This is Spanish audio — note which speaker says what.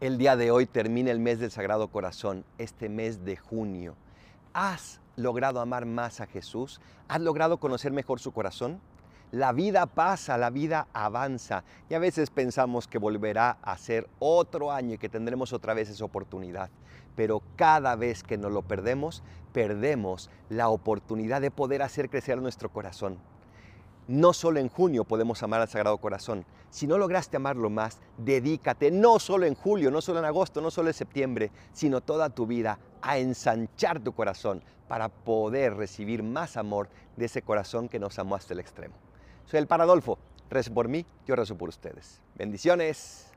Speaker 1: El día de hoy termina el mes del Sagrado Corazón, este mes de junio. ¿Has logrado amar más a Jesús? ¿Has logrado conocer mejor su corazón? La vida pasa, la vida avanza y a veces pensamos que volverá a ser otro año y que tendremos otra vez esa oportunidad. Pero cada vez que nos lo perdemos, perdemos la oportunidad de poder hacer crecer nuestro corazón. No solo en junio podemos amar al Sagrado Corazón. Si no lograste amarlo más, dedícate no solo en julio, no solo en agosto, no solo en septiembre, sino toda tu vida a ensanchar tu corazón para poder recibir más amor de ese corazón que nos amó hasta el extremo. Soy el Paradolfo. Rezo por mí, yo rezo por ustedes. Bendiciones.